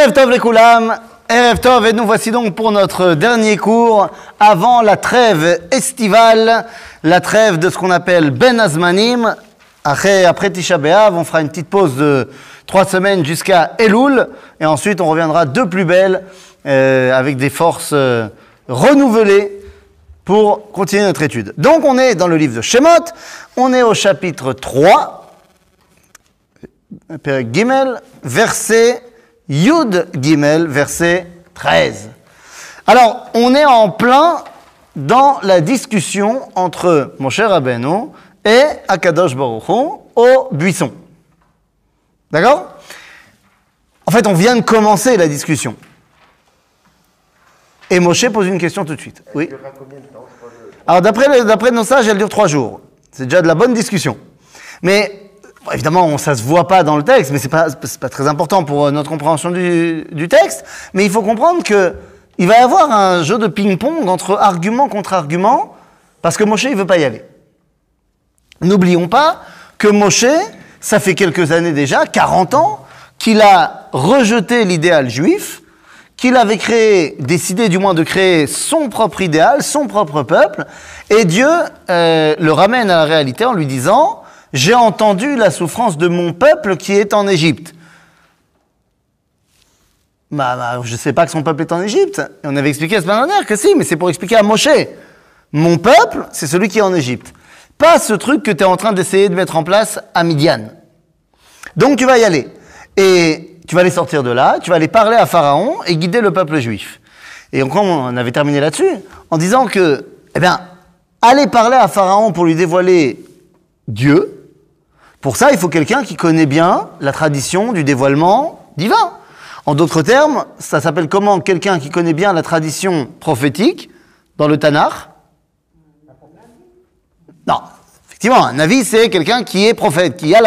Erev Tov Koulam, Erev Tov, et nous voici donc pour notre dernier cours avant la trêve estivale, la trêve de ce qu'on appelle Ben Azmanim. Après, après Tisha B'Av, on fera une petite pause de trois semaines jusqu'à Elul, et ensuite on reviendra de plus belle, euh, avec des forces euh, renouvelées pour continuer notre étude. Donc on est dans le livre de Shemot, on est au chapitre 3, Père Gimel, verset Yud Gimel, verset 13. Alors, on est en plein dans la discussion entre mon cher Rabbeinu et Akadosh Baruch Hu au buisson. D'accord? En fait, on vient de commencer la discussion. Et Moshe pose une question tout de suite. Oui. Alors, d'après, d'après nos sages, elle dure trois jours. C'est déjà de la bonne discussion. Mais Bon, évidemment, ça se voit pas dans le texte, mais c'est pas, pas très important pour euh, notre compréhension du, du texte. Mais il faut comprendre que il va y avoir un jeu de ping-pong entre argument contre argument, parce que Moshe, il veut pas y aller. N'oublions pas que Moshe, ça fait quelques années déjà, 40 ans, qu'il a rejeté l'idéal juif, qu'il avait créé, décidé du moins de créer son propre idéal, son propre peuple, et Dieu euh, le ramène à la réalité en lui disant j'ai entendu la souffrance de mon peuple qui est en Égypte. Bah, bah, je ne sais pas que son peuple est en Égypte. Et on avait expliqué la semaine dernière que si, mais c'est pour expliquer à Moshe. Mon peuple, c'est celui qui est en Égypte. Pas ce truc que tu es en train d'essayer de mettre en place à Midian. Donc tu vas y aller. Et tu vas aller sortir de là, tu vas aller parler à Pharaon et guider le peuple juif. Et on avait terminé là-dessus en disant que, eh bien, aller parler à Pharaon pour lui dévoiler Dieu, pour ça, il faut quelqu'un qui connaît bien la tradition du dévoilement divin. En d'autres termes, ça s'appelle comment quelqu'un qui connaît bien la tradition prophétique dans le Tanakh? Non, effectivement, un avis, c'est quelqu'un qui est prophète, qui a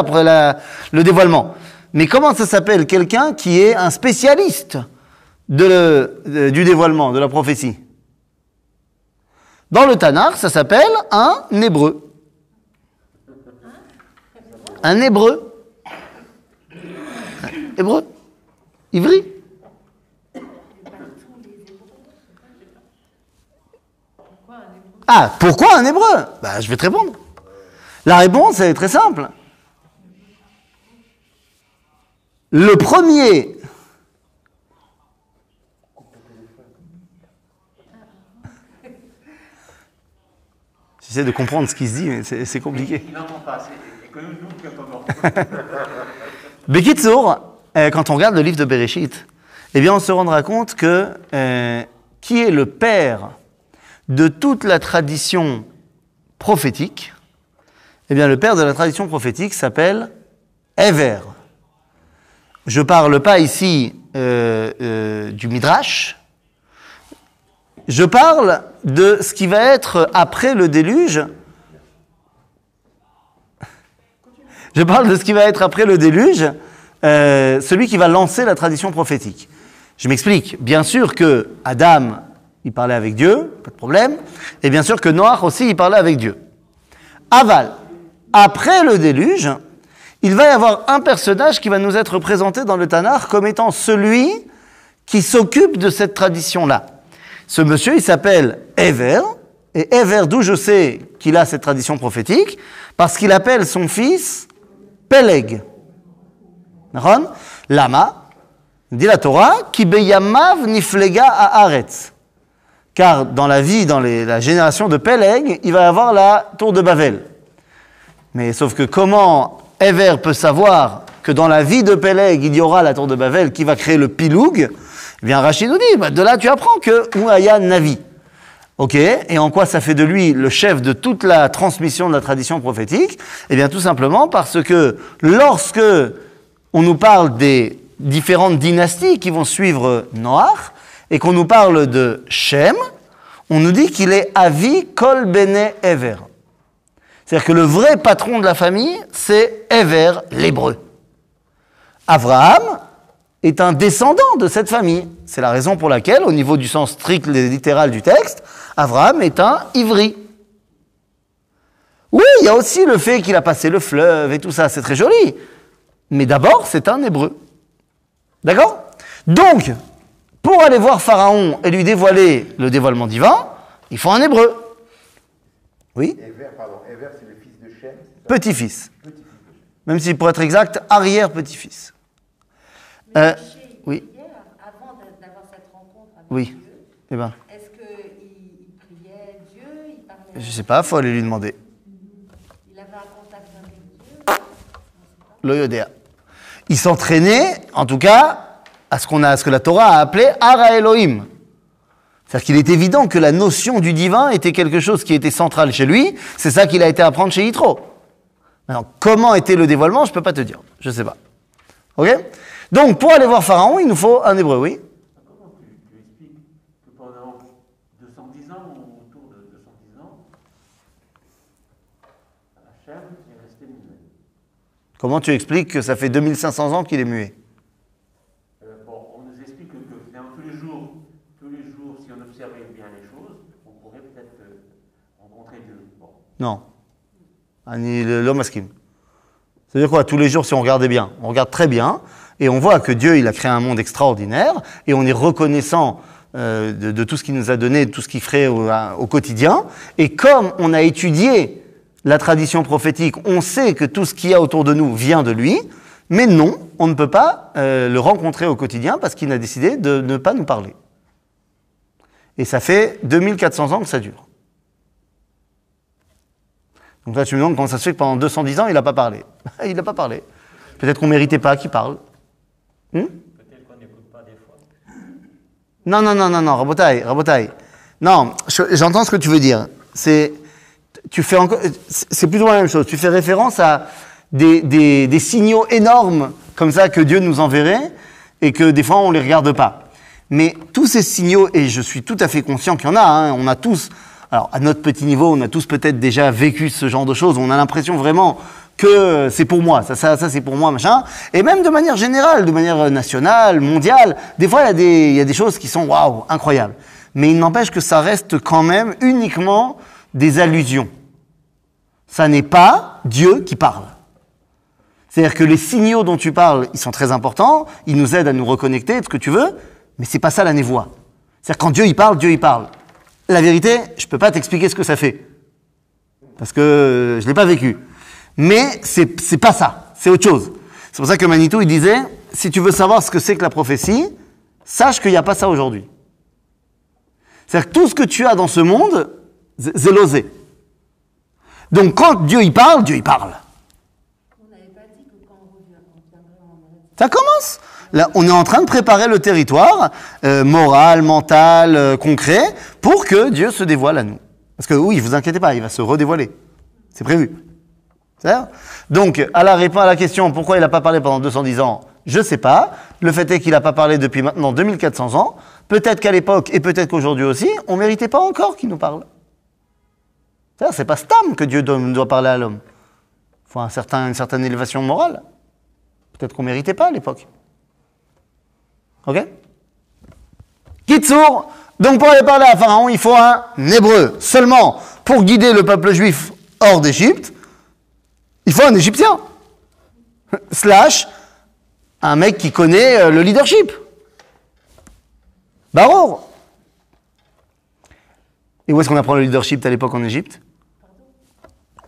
le dévoilement. Mais comment ça s'appelle quelqu'un qui est un spécialiste du dévoilement, de la prophétie? Dans le Tanakh, ça s'appelle un hébreu. Un hébreu. Hébreu. Ivry. Ah, pourquoi un hébreu bah, Je vais te répondre. La réponse est très simple. Le premier J'essaie de comprendre ce qui se dit, mais c'est compliqué. Bekitsour, euh, quand on regarde le livre de Bereshit, eh bien, on se rendra compte que euh, qui est le père de toute la tradition prophétique Eh bien, le père de la tradition prophétique s'appelle Ever. Je ne parle pas ici euh, du Midrash, je parle de ce qui va être après le déluge. Je parle de ce qui va être après le déluge, euh, celui qui va lancer la tradition prophétique. Je m'explique. Bien sûr que Adam, il parlait avec Dieu, pas de problème. Et bien sûr que Noach aussi, il parlait avec Dieu. Aval, après le déluge, il va y avoir un personnage qui va nous être présenté dans le Tanakh comme étant celui qui s'occupe de cette tradition-là. Ce monsieur, il s'appelle Ever. Et Ever, d'où je sais qu'il a cette tradition prophétique? Parce qu'il appelle son fils Peleg. Lama, dit la Torah, qui beyamav niflega à Aretz. Car dans la vie, dans la génération de Peleg, il va y avoir la tour de Babel. Mais sauf que comment Ever peut savoir que dans la vie de Peleg, il y aura la tour de Babel qui va créer le piloug? Eh bien, Rachid nous dit, bah, de là tu apprends que Ouaya Navi. Ok, et en quoi ça fait de lui le chef de toute la transmission de la tradition prophétique Eh bien, tout simplement parce que lorsque on nous parle des différentes dynasties qui vont suivre Noach, et qu'on nous parle de Shem, on nous dit qu'il est Avi Kol Bene Ever. C'est-à-dire que le vrai patron de la famille, c'est Ever, l'hébreu. Abraham est un descendant de cette famille. C'est la raison pour laquelle, au niveau du sens strict et littéral du texte, Abraham est un ivri. Oui, il y a aussi le fait qu'il a passé le fleuve et tout ça, c'est très joli. Mais d'abord, c'est un hébreu. D'accord? Donc, pour aller voir Pharaon et lui dévoiler le dévoilement divin, il faut un hébreu. Oui? Ever, pardon, Ever, c'est le fils de Shem. Petit-fils. Même si pour être exact, arrière-petit-fils. Euh, oui. Hier, avant d'a- d'avoir cette rencontre avec Oui. Dieu, Eh ben, est-ce qu'il il priait Dieu Il parlait je sais pas, faut aller lui demander. Il avait un contact avec Dieu Le Yodéa. Il s'entraînait, en tout cas, à ce, qu'on a, à ce que la Torah a appelé Ara Elohim. C'est-à-dire qu'il est évident que la notion du divin était quelque chose qui était central chez lui. C'est ça qu'il a été apprendre chez Yitro. Maintenant, comment était le dévoilement, je ne peux pas te dire. Je ne sais pas. Ok? Donc, pour aller voir Pharaon, il nous faut un hébreu, oui Comment tu, tu expliques que pendant 210 ans, ou autour de 210 ans, Hachem est resté muet Comment tu expliques que ça fait 2500 ans qu'il est muet? Euh, Bon, on nous explique que, tous les jours, tous les jours, si on observait bien les choses, on pourrait peut-être euh, rencontrer Dieu. Bon. Non. Ani l'homme askim. C'est-à-dire quoi? Tous les jours, si on regardait bien, on regarde très bien, et on voit que Dieu, il a créé un monde extraordinaire, et on est reconnaissant euh, de, tout ce qu'il nous a donné, de tout ce qu'il ferait au quotidien. Et comme on a étudié la tradition prophétique, on sait que tout ce qu'il y a autour de nous vient de lui, mais non, on ne peut pas euh, le rencontrer au quotidien parce qu'il a décidé de ne pas nous parler. Et ça fait 2400 ans que ça dure. Donc là, tu me demandes comment ça se fait que pendant 210 ans, il n'a pas parlé. il n'a pas parlé. Peut-être qu'on ne méritait pas qu'il parle. Hmm? Peut-être qu'on n'écoute pas des fois. non, non, non, non, non, Rabotaï, Rabotaï. Non, je- j'entends ce que tu veux dire. C'est, tu fais encore, c'est c'est plutôt la même chose. Tu fais référence à des, des, des signaux énormes comme ça que Dieu nous enverrait et que des fois on les regarde pas. Mais tous ces signaux, et je suis tout à fait conscient qu'il y en a, hein, on a tous, alors à notre petit niveau, on a tous peut-être déjà vécu ce genre de choses, on a l'impression vraiment que c'est pour moi, ça, ça, ça c'est pour moi, machin. Et même de manière générale, de manière nationale, mondiale, des fois il y a des, y a des choses qui sont waouh, incroyables. Mais il n'empêche que ça reste quand même uniquement des allusions. Ça n'est pas Dieu qui parle. C'est-à-dire que les signaux dont tu parles, ils sont très importants, ils nous aident à nous reconnecter, ce que tu veux, mais c'est pas ça la névoie. C'est-à-dire quand Dieu il parle, Dieu il parle. La vérité, je peux pas t'expliquer ce que ça fait. Parce que je l'ai pas vécu. Mais c'est c'est pas ça, c'est autre chose. C'est pour ça que Manitou il disait, si tu veux savoir ce que c'est que la prophétie, sache qu'il n'y a pas ça aujourd'hui. C'est-à-dire que tout ce que tu as dans ce monde, c'est l'osé. Donc quand Dieu il parle, Dieu il parle. Ça commence. On est en train de préparer le territoire euh, moral, mental, euh, concret, pour que Dieu se dévoile à nous. Parce que oui, vous inquiétez pas, il va se redévoiler. C'est prévu. Ça Donc, à la réponse à la question pourquoi il n'a pas parlé pendant 210 ans, je ne sais pas. Le fait est qu'il n'a pas parlé depuis maintenant 2400 ans. Peut-être qu'à l'époque, et peut-être qu'aujourd'hui aussi, on ne méritait pas encore qu'il nous parle. C'est pas Stam que Dieu doit, doit parler à l'homme. Il faut un certain, une certaine élévation morale. Peut-être qu'on ne méritait pas à l'époque. Ok? Kitsour, donc pour aller parler à Pharaon, il faut un hébreu. Seulement, pour guider le peuple juif hors d'Égypte, il faut un Égyptien. Slash, un mec qui connaît euh, le leadership. Barour. Et où est-ce qu'on apprend le leadership à l'époque en Égypte?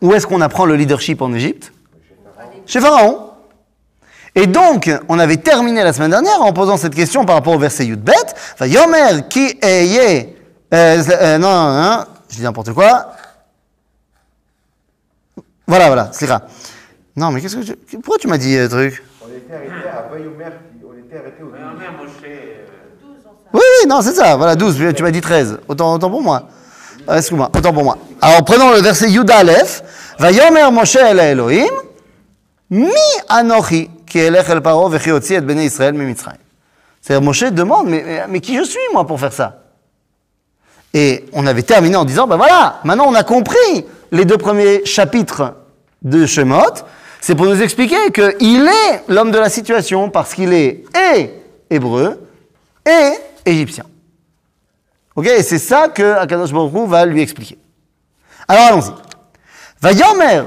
Où est-ce qu'on apprend le leadership en Égypte? Chez Pharaon. Et donc, on avait terminé la semaine dernière en posant cette question par rapport au verset Yudbet. Enfin, Yomer qui eye. Euh, euh, non, non, non, je dis n'importe quoi. Voilà, voilà, c'est ça. Non, mais qu'est-ce que tu... Pourquoi tu m'as dit euh, truc? On était arrêté à Vayomer, on était arrêté au Mais 12. en mer, Moshe, euh, 12 ans ça. Oui, oui, non, c'est ça. Voilà, 12. Tu m'as dit 13. Autant, autant pour moi. Excuse-moi, autant pour moi. Alors, prenons le verset Yuda Aleph. Vayomer Moshe el Elohim, mi anochi ki elech el paro vechi otzi et bnei Israël mi Mitzrayim. C'est-à-dire, Moshe demande, mais, mais, mais qui je suis, moi, pour faire ça? Et on avait terminé en disant, ben voilà, maintenant on a compris les deux premiers chapitres de Shemot. C'est pour nous expliquer qu'il est l'homme de la situation parce qu'il est hébreu et égyptien. Ok c'est ça que Akadosh Baruch va lui expliquer. Alors allons-y. Vayomer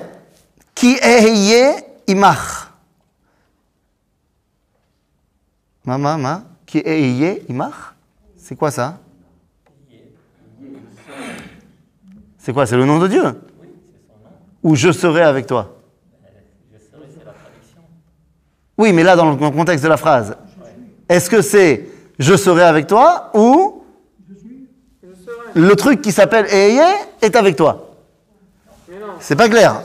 ki eheye imach. Ma, ma, ma qui est Eye, Imar C'est quoi ça? C'est quoi C'est le nom de Dieu Oui, c'est son nom. Ou je serai avec toi. Oui, mais là, dans le contexte de la phrase, est-ce que c'est je serai avec toi ou le truc qui s'appelle Eye est avec toi? C'est pas clair.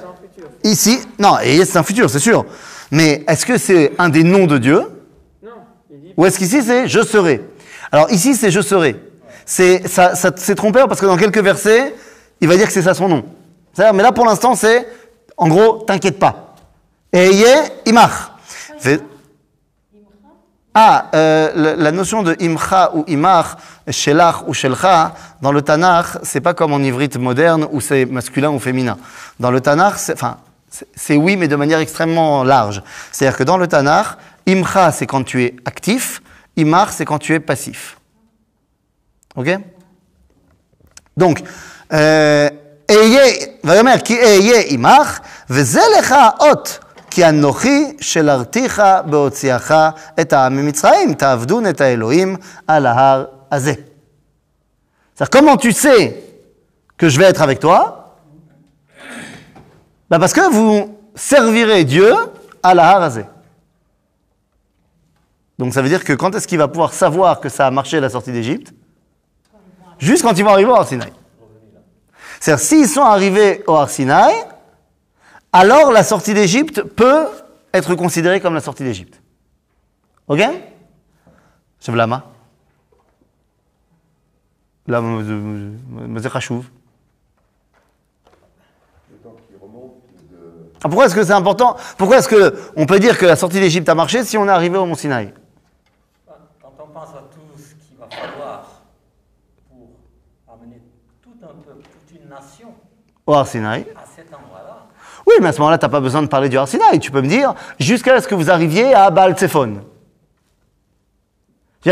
Ici, non, Eye c'est un futur, c'est sûr. Mais est-ce que c'est un des noms de Dieu? Ou est-ce qu'ici c'est je serai? Alors ici c'est je serai. C'est trompeur parce que dans quelques versets, il va dire que c'est ça son nom. Mais là pour l'instant c'est en gros, t'inquiète pas. Eye imach. Ah, euh, la, notion de imcha ou imach, shelach ou shelcha, dans le Tanakh, c'est pas comme en ivrite moderne où c'est masculin ou féminin. Dans le Tanakh, c'est, enfin, c'est- c'est oui, mais de manière extrêmement large. C'est-à-dire que dans le Tanakh, imcha, c'est quand tu es actif, imach, c'est quand tu es passif. Ok? Donc, euh, אהיה, ויאמר כי אהיה עמך, וזה לך האות, כי אנוכי שלרתיך בהוציאך את העם ממצרים, תעבדון את האלוהים על ההר הזה. C'est-à-dire, comment tu sais que je vais être avec toi bah Parce que vous servirez Dieu à la Harazé. Donc ça veut dire que quand est-ce qu'il va pouvoir savoir que ça a marché la sortie d'Égypte Juste quand ils vont arriver au Har Sinaï. C'est-à-dire, s'ils sont arrivés au Har Sinaï, alors la sortie d'Égypte peut être considérée comme la sortie d'Égypte. Ok? Je veux la main. Là, c'est Khashouv. Le temps qui remonte de. Ah, Pourquoi est-ce que c'est important? Pourquoi est-ce qu'on peut dire que la sortie d'Égypte a marché si on est arrivé au Mont Sinaï Quand on pense à tout ce qu'il va falloir pour amener tout un peuple, toute une nation Au Har Sinaï. à cet endroit-là, Oui, mais à ce moment-là, tu n'as pas besoin de parler du Har Sinaï. Tu peux me dire, jusqu'à ce que vous arriviez à Baal Tsephon.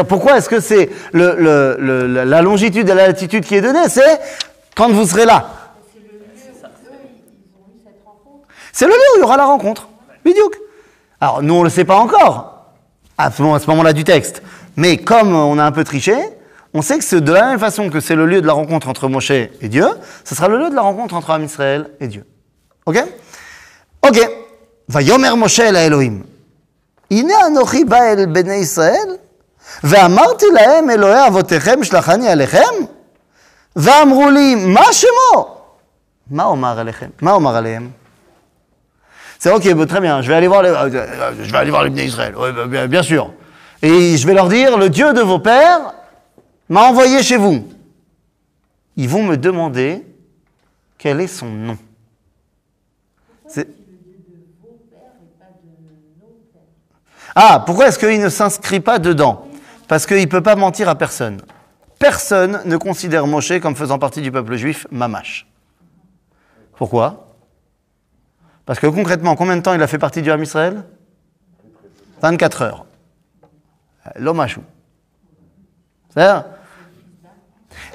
Pourquoi est-ce que c'est le- le- le- la- longitude et la latitude qui est donnée C'est quand vous serez là. C'est le lieu où il y aura la rencontre. Bidiouk. Alors, nous, on ne le sait pas encore, à ce moment-là du texte. Mais comme on a un peu triché, on sait que c'est de la même façon que c'est le lieu de la rencontre entre Moshe et Dieu, ce sera le lieu de la rencontre entre Am Israël et Dieu. Ok Ok. ויאמר משה אל האלוהים, הנה אנוכי בא אל בני ישראל, ואמרתי להם אלוהי אבותיכם שלחני עליכם, ואמרו לי, מה שמו? מה אומר עליכם? מה אומר עליהם? C'est ok, bon, très bien, je vais aller voir les, euh, euh, je vais aller voir les Bnei Israël, Ouais, bah, bien, bien sûr. Et je vais leur dire, le Dieu de vos pères m'a envoyé chez vous. Ils vont me demander quel est son nom. C'est- Ah, pourquoi est-ce qu'il ne s'inscrit pas dedans? Parce qu'il ne peut pas mentir à personne. Personne ne considère Moshe comme faisant partie du peuple juif mamash. Pourquoi? Parce que concrètement, combien de temps il a fait partie du Ham Israël 24 heures. L'omachou. C'est-à-dire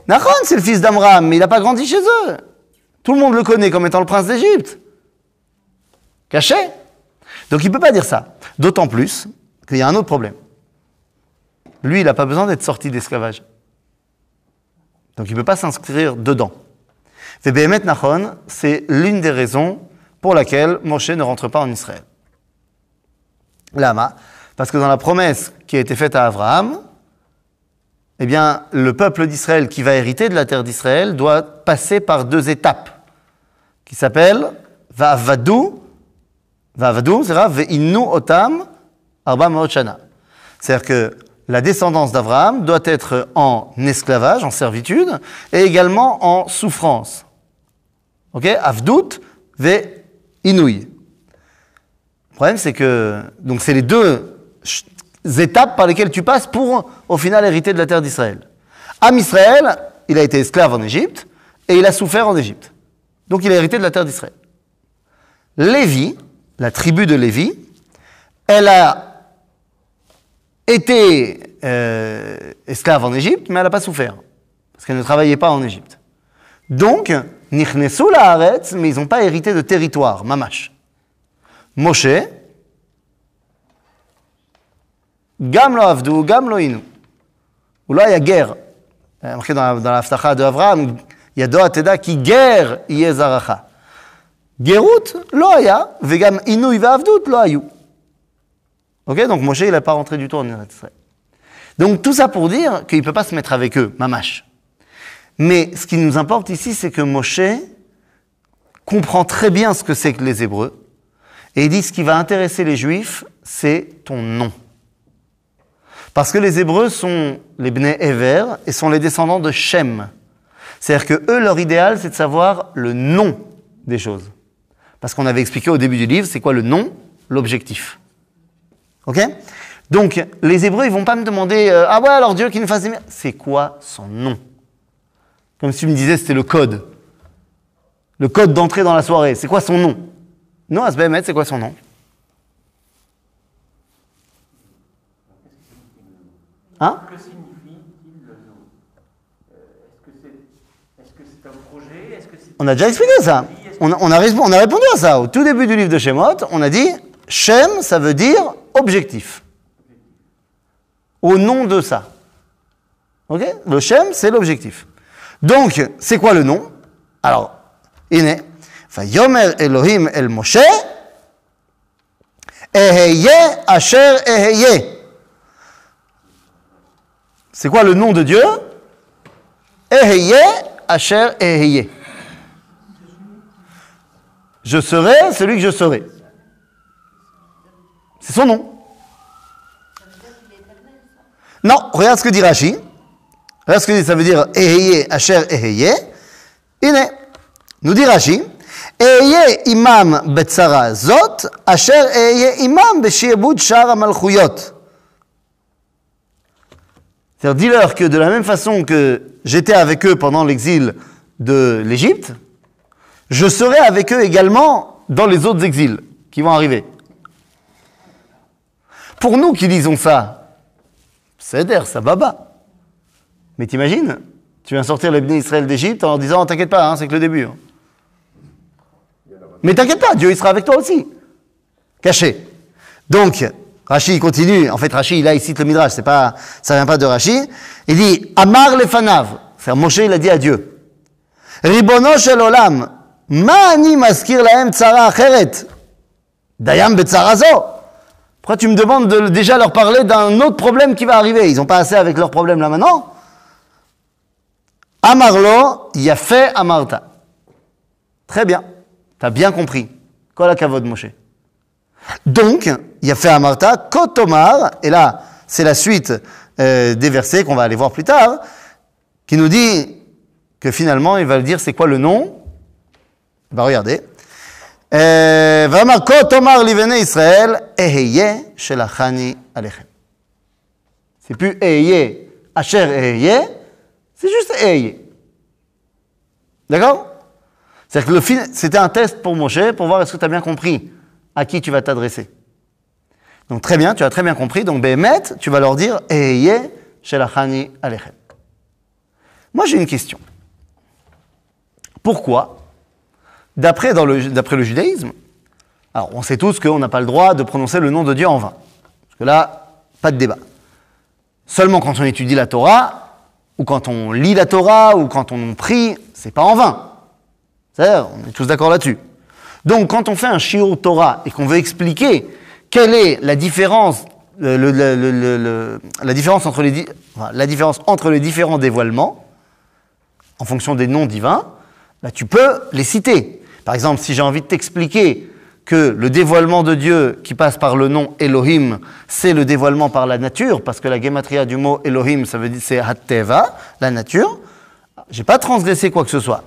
Nachon, c'est le fils d'Amram, mais il n'a pas grandi chez eux. Tout le monde le connaît comme étant le prince d'Égypte. Caché. Donc il ne peut pas dire ça. D'autant plus qu'il y a un autre problème. Lui, il n'a pas besoin d'être sorti d'esclavage. Donc il ne peut pas s'inscrire dedans. Et Behemet Nachon, c'est l'une des raisons pour laquelle Moshe ne rentre pas en Israël. Lama, parce que dans la promesse qui a été faite à Abraham, eh bien, le peuple d'Israël qui va hériter de la terre d'Israël doit passer par deux étapes qui s'appellent Va'avadu, Va'avadu, Ve'inu Otam Arba Shana. C'est-à-dire que la descendance d'Abraham doit être en esclavage, en servitude, et également en souffrance. Ok? Avdout ve Inouï. Le problème, c'est que. Donc, c'est les deux étapes par lesquelles tu passes pour, au final, hériter de la terre d'Israël. Am Israël, il a été esclave en Égypte, et il a souffert en Égypte. Donc, il a hérité de la terre d'Israël. Lévi, la tribu de Lévi, elle a été euh, esclave en Égypte, mais elle n'a pas souffert, parce qu'elle ne travaillait pas en Égypte. Donc, Nichnesu la mais ils n'ont pas hérité de territoire, mamash. Moshe, Gam lo avdu, gam lo inu. Ou là, il y a guerre. Il y a marqué dans la, dans la Haftacha de Avraham, Yado ateda ki guerre yeh zaracha. Gerut, lo haya, vegam inu ve'avdut, lo hayu. Ok, donc Moshe, il n'est pas rentré du tout en Israël. Donc tout ça pour dire qu'il ne peut pas se mettre avec eux, mamash. Mais ce qui nous importe ici, c'est que Moshe comprend très bien ce que c'est que les Hébreux. Et il dit ce qui va intéresser les Juifs, c'est ton nom. Parce que les Hébreux sont les Bnei Ever et sont les descendants de Shem. C'est-à-dire que eux, leur idéal, c'est de savoir le nom des choses. Parce qu'on avait expliqué au début du livre, c'est quoi le nom? L'objectif. Ok? Donc, les Hébreux, ils vont pas me demander euh, Ah ouais, alors Dieu qui nous fasse des. C'est quoi son nom? Comme si tu me disais c'était le code. Le code d'entrée dans la soirée. C'est quoi son nom? Non, Asbehemet, c'est quoi son nom? Hein Que signifie-t-il le nom Euh, Est-ce que c'est est -ce c'est un projet? Que On a déjà expliqué ça. On a, on a résp- on a répondu à ça. Au tout début du livre de Shemot, on a dit Shem, ça veut dire objectif. Au nom de ça. Ok? Le Shem, c'est l'objectif. Donc, c'est quoi le nom? Alors, Ine. Yomer Elohim el Moshe, Eheye Asher Eheye. C'est quoi le nom de Dieu? Eheye Asher Eheye. Je serai celui que je serai. C'est son nom. Non, regarde ce que dit Rashi. Regarde ce que dit, ça veut dire Eheye, Asher Eheye. Ine, nous dit Rashi. Eheye imam betzara zot, Asher Eheye imam beshiebud shar malchuyot. C'est-à-dire, dis-leur que de la même façon que j'étais avec eux pendant l'exil de l'Égypte, je serai avec eux également dans les autres exils qui vont arriver. Pour nous qui lisons ça, c'est d'air, ça baba. Mais t'imagines, tu viens sortir les bénis Israël d'Égypte en leur disant T'inquiète pas, hein, c'est que le début. hein. Mais t'inquiète pas, Dieu il sera avec toi aussi. Caché. Donc, Rashi continue. En fait, Rashi, là, il cite le Midrash, c'est pas, ça vient pas de Rashi. Il dit Amar lefanav. C'est-à-dire, Moshe, il a dit à Dieu Ribono shel olam, ma ani maskir lahem tzara acheret. Dayam betzara zo. Pourquoi tu me demandes de déjà leur parler d'un autre problème qui va arriver? Ils n'ont pas assez avec leur problème là maintenant? Amarlo, fait amarta. Très bien. Tu as bien compris. Kol hakavod Moshe? Donc, il y a fait Amarta, Kotomar, et là, c'est la suite euh, des versets qu'on va aller voir plus tard, qui nous dit que finalement, il va le dire c'est quoi le nom? Bah ben, regardez. Euh, c'est plus Eheye, Asher c'est juste Eheye. D'accord? C'est-à-dire que le fin... c'était un test pour Moshe pour voir est-ce que tu as bien compris à qui tu vas t'adresser. Donc très bien, tu as très bien compris. Donc Bémet, tu vas leur dire Eye Shelachani Alechem. Moi j'ai une question. Pourquoi, d'après le, judaïsme, alors on sait tous qu'on n'a pas le droit de prononcer le nom de Dieu en vain. Parce que là, pas de débat. Seulement quand on étudie la Torah, ou quand on lit la Torah, ou quand on prie, c'est pas en vain. Est on est tous d'accord là-dessus. Donc quand on fait un shiur Torah et qu'on veut expliquer quelle est la différence, la entre les, la différence entre les différents dévoilements, en fonction des noms divins, bah, tu peux les citer. Par exemple, si j'ai envie de t'expliquer que le dévoilement de Dieu qui passe par le nom Elohim, c'est le dévoilement par la nature, parce que la gematria du mot Elohim, ça veut dire c'est Hatteva, la nature, j'ai pas transgressé quoi que ce soit.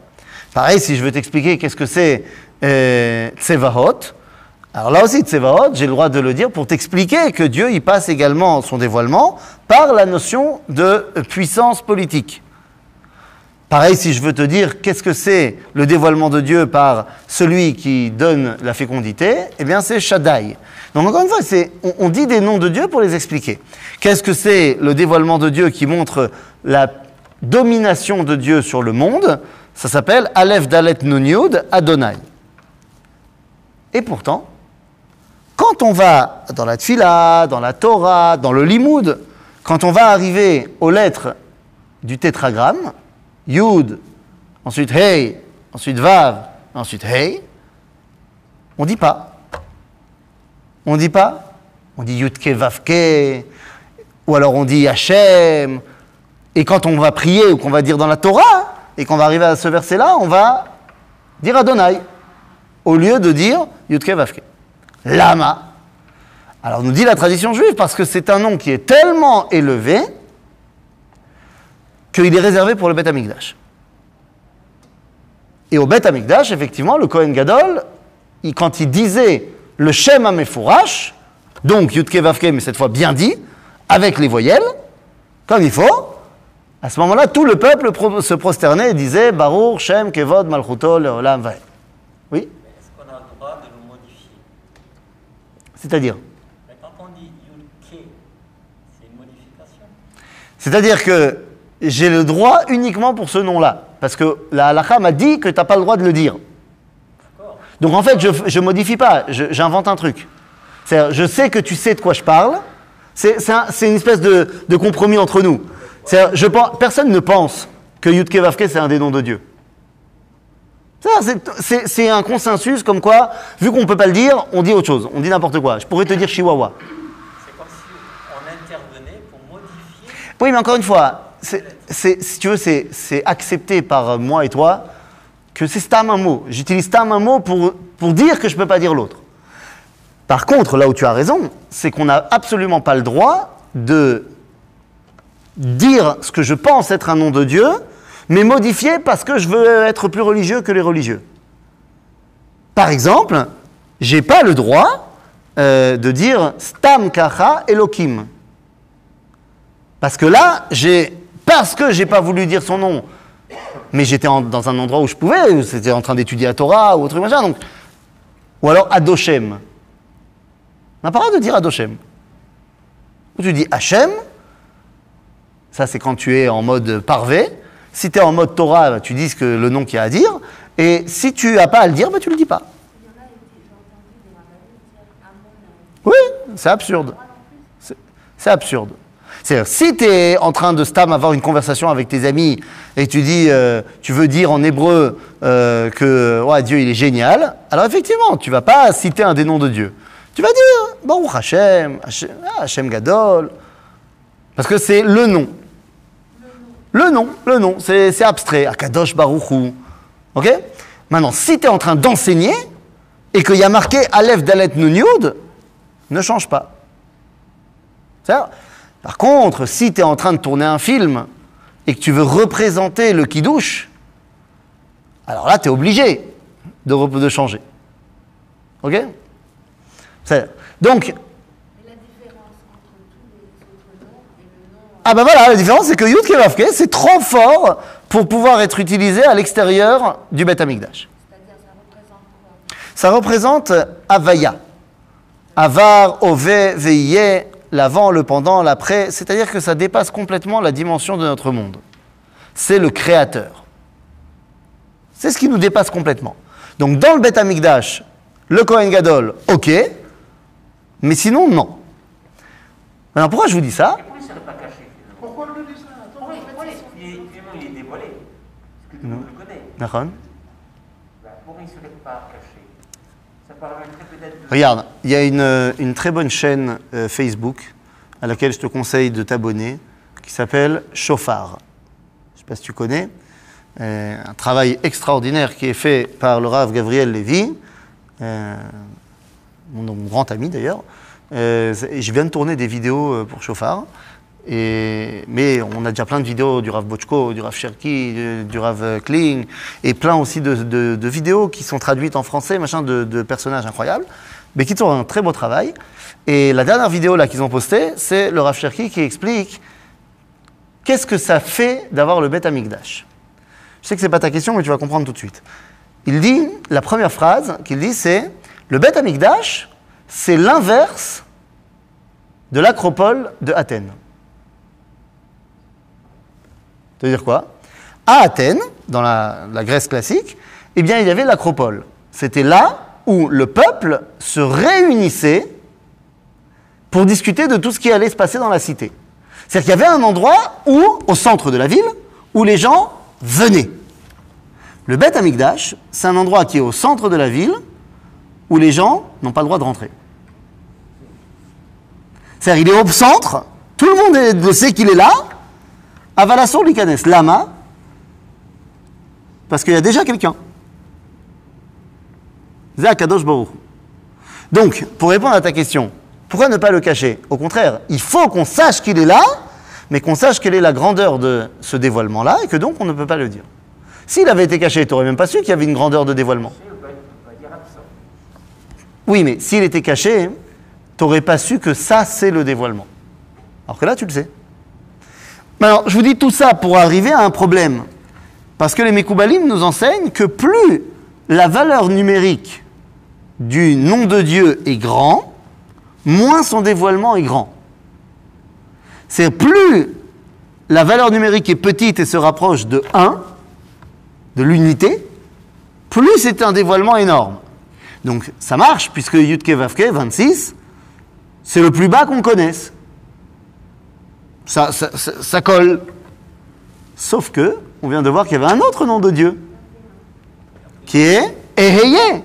Pareil, si je veux t'expliquer qu'est-ce que c'est euh, Tsevahot, alors là aussi, Tsevahot, j'ai le droit de le dire pour t'expliquer que Dieu, il passe également son dévoilement par la notion de puissance politique. Pareil, si je veux te dire qu'est-ce que c'est le dévoilement de Dieu par celui qui donne la fécondité, eh bien c'est Shaddai. Donc encore une fois, on dit des noms de Dieu pour les expliquer. Qu'est-ce que c'est le dévoilement de Dieu qui montre la domination de Dieu sur le monde? Ça s'appelle Aleph Dalet Nun Yud Adonai. Et pourtant, quand on va dans la Tfila, dans la Torah, dans le Limoud, quand on va arriver aux lettres du tétragramme, Yud, ensuite Hey, ensuite Vav, ensuite Hey, on dit pas. On dit pas. On dit Yudke Vavke, ou alors on dit Hachem. Et quand on va prier ou qu'on va dire dans la Torah, et qu'on va arriver à ce verset-là, on va dire Adonai, au lieu de dire Yudke Vavke. Lama. Alors nous dit la tradition juive, parce que c'est un nom qui est tellement élevé qu'il est réservé pour le Beth Amikdash. Et au Beth Amikdash, effectivement, le Kohen Gadol, quand il disait le Shem Amefourash, donc Yudke Vavke, mais cette fois bien dit, avec les voyelles, comme il faut, à ce moment-là, tout le peuple se prosternait et disait Baruch Shem Kevod Malchuto Leolam Vaed. Oui? Est-ce qu'on a le droit de le modifier C'est-à-dire? Quand on dit Yud-Ke, c'est une modification. C'est-à-dire que j'ai le droit uniquement pour ce nom-là. Parce que la halakha m'a dit que tu n'as pas le droit de le dire. Donc en fait, je ne modifie pas, j'invente un truc. C'est-à-dire, je sais que tu sais de quoi je parle. C'est un- une espèce de, de compromis entre nous. C'est-à-dire, je pense- personne ne pense que Yudke Vavke, c'est un des noms de Dieu. C'est- un consensus comme quoi, vu qu'on ne peut pas le dire, on dit autre chose. On dit n'importe quoi. Je pourrais te dire Chihuahua. C'est comme si on intervenait pour modifier. Oui, mais encore une fois, si tu veux, c'est c'est accepté par moi et toi que c'est stam un mot. J'utilise stam un mot pour, pour dire que je ne peux pas dire l'autre. Par contre, là où tu as raison, c'est qu'on n'a absolument pas le droit de dire ce que je pense être un nom de Dieu, mais modifier parce que je veux être plus religieux que les religieux. Par exemple, j'ai pas le droit euh, de dire stam kacha elokim. Parce que là, parce que j'ai pas voulu dire son nom, mais j'étais dans un endroit où je pouvais, c'était en train d'étudier la Torah ou autre machin, donc, ou alors Adoshem. On n'a pas le droit de dire Adoshem. Ou tu dis Hachem, ça c'est quand tu es en mode parvé. Si tu es en mode Torah, bah, tu dis que, le nom qu'il y a à dire. Et si tu n'as pas à le dire, bah, tu le dis pas. Oui, c'est absurde. C'est- absurde. C'est-à-dire, si tu es en train de stam avoir une conversation avec tes amis et tu dis, euh, tu veux dire en hébreu euh, que ouais, Dieu il est génial, alors effectivement, tu vas pas citer un des noms de Dieu. Tu vas dire Baruch Hashem, Hashem, ah, Hashem Gadol, parce que c'est le nom. Le nom, le nom, c'est abstrait. Akadosh Baruch Hu. Ok? Maintenant, si tu es en train d'enseigner et qu'il y a marqué Aleph Dalet Nun Yud, ne change pas. Par contre, si tu es en train de tourner un film et que tu veux représenter le kidouche, alors là, tu es obligé de, changer. Ok? Donc, Mais la différence entre tous les autres noms et le nom ah ben voilà, la différence c'est que Yud Kevavke, c'est trop fort pour pouvoir être utilisé à l'extérieur du Beth Amikdash. Ça représente représente Avaya. Avar, Ove, Veiye, l'avant, le pendant, l'après. C'est-à-dire que ça dépasse complètement la dimension de notre monde. C'est le créateur. C'est ce qui nous dépasse complètement. Donc dans le Beth Amikdash, le Kohen Gadol, ok, mais sinon, non. Alors pourquoi je vous dis ça Et pourquoi il ne serait pas caché finalement Pourquoi on le dit ça Pourquoi pourquoi il, il est, finalement, il est dévoilé Parce que tout le monde le connaît. Bah, Ça permettrait peut-être de... Regarde, il y a une, euh, une très bonne chaîne euh, Facebook à laquelle je te conseille de t'abonner qui s'appelle Chauffard. Je ne sais pas si tu connais. Euh, un travail extraordinaire qui est fait par le Rav Gabriel Lévy, euh, mon, mon grand ami d'ailleurs. Je viens de tourner des vidéos pour Chauffard. Mais on a déjà plein de vidéos du Rav Bochko, du Rav Cherki, du, du Rav Kling, et plein aussi de, vidéos qui sont traduites en français, machin, de, personnages incroyables, mais qui ont un très beau travail. Et la dernière vidéo là qu'ils ont postée, c'est le Rav Cherki qui explique qu'est-ce que ça fait d'avoir le Beth Amikdash. Je sais que c'est pas ta question, mais tu vas comprendre tout de suite. Il dit, la première phrase qu'il dit, c'est le Beth Amikdash, c'est l'inverse de l'acropole de Athènes. Ça veut dire quoi? À Athènes, dans la, Grèce classique, eh bien, il y avait l'acropole. C'était là où le peuple se réunissait pour discuter de tout ce qui allait se passer dans la cité. C'est-à-dire qu'il y avait un endroit où, au centre de la ville, où les gens venaient. Le Beth Amikdash, c'est un endroit qui est au centre de la ville, où les gens n'ont pas le droit de rentrer. C'est-à-dire il est au centre, tout le monde sait qu'il est là, Avalasson Likanes, Lama, parce qu'il y a déjà quelqu'un. C'est Akadosh Baruch. Donc, pour répondre à ta question, pourquoi ne pas le cacher? Au contraire, il faut qu'on sache qu'il est là, mais qu'on sache quelle est la grandeur de ce dévoilement-là, et que donc on ne peut pas le dire. S'il avait été caché, tu n'aurais même pas su qu'il y avait une grandeur de dévoilement. Oui, mais s'il était caché, tu n'aurais pas su que ça, c'est le dévoilement. Alors que là, tu le sais. Alors, je vous dis tout ça pour arriver à un problème. Parce que les Mekoubalim nous enseignent que plus la valeur numérique du nom de Dieu est grand, moins son dévoilement est grand. C'est plus la valeur numérique est petite et se rapproche de 1, de l'unité, plus c'est un dévoilement énorme. Donc ça marche, puisque Yudke Vavke 26, c'est le plus bas qu'on connaisse. Ça, colle. Sauf que, on vient de voir qu'il y avait un autre nom de Dieu, qui est Eheye.